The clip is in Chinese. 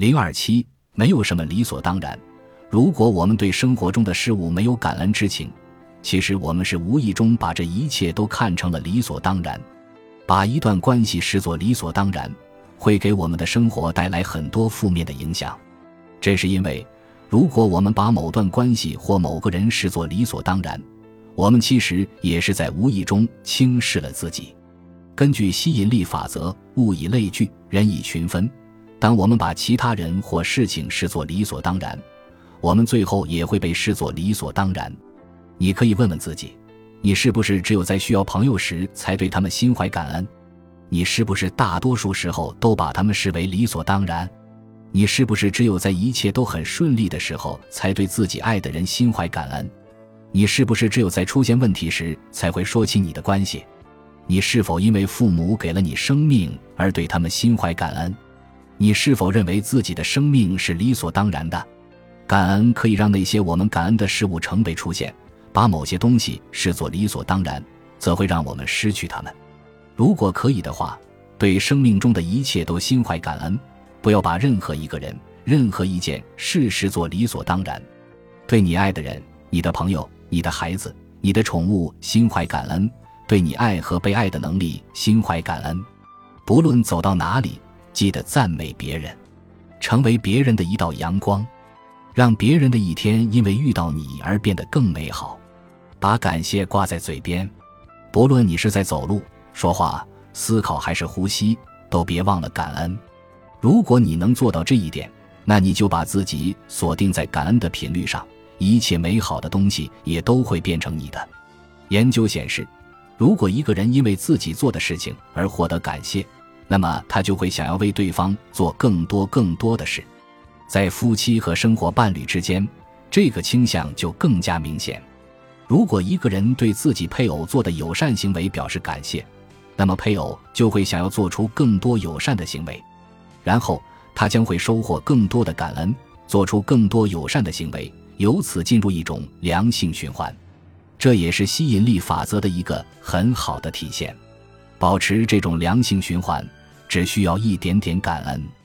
零二七，没有什么理所当然。如果我们对生活中的事物没有感恩之情，其实我们是无意中把这一切都看成了理所当然。把一段关系视作理所当然，会给我们的生活带来很多负面的影响。这是因为，如果我们把某段关系或某个人视作理所当然，我们其实也是在无意中轻视了自己。根据吸引力法则，物以类聚，人以群分。当我们把其他人或事情视作理所当然，我们最后也会被视作理所当然。你可以问问自己：你是不是只有在需要朋友时才对他们心怀感恩？你是不是大多数时候都把他们视为理所当然？你是不是只有在一切都很顺利的时候才对自己爱的人心怀感恩？你是不是只有在出现问题时才会说起你的关系？你是否因为父母给了你生命而对他们心怀感恩？你是否认为自己的生命是理所当然的？感恩可以让那些我们感恩的事物成倍出现。把某些东西视作理所当然，则会让我们失去它们。如果可以的话，对生命中的一切都心怀感恩，不要把任何一个人、任何一件事视作理所当然。对你爱的人、你的朋友、你的孩子、你的宠物心怀感恩，对你爱和被爱的能力心怀感恩。不论走到哪里。记得赞美别人，成为别人的一道阳光，让别人的一天因为遇到你而变得更美好。把感谢挂在嘴边，不论你是在走路、说话、思考还是呼吸，都别忘了感恩。如果你能做到这一点，那你就把自己锁定在感恩的频率上，一切美好的东西也都会变成你的。研究显示，如果一个人因为自己做的事情而获得感谢，那么他就会想要为对方做更多更多的事，在夫妻和生活伴侣之间，这个倾向就更加明显。如果一个人对自己配偶做的友善行为表示感谢，那么配偶就会想要做出更多友善的行为，然后他将会收获更多的感恩，做出更多友善的行为，由此进入一种良性循环。这也是吸引力法则的一个很好的体现。保持这种良性循环。只需要一点点感恩。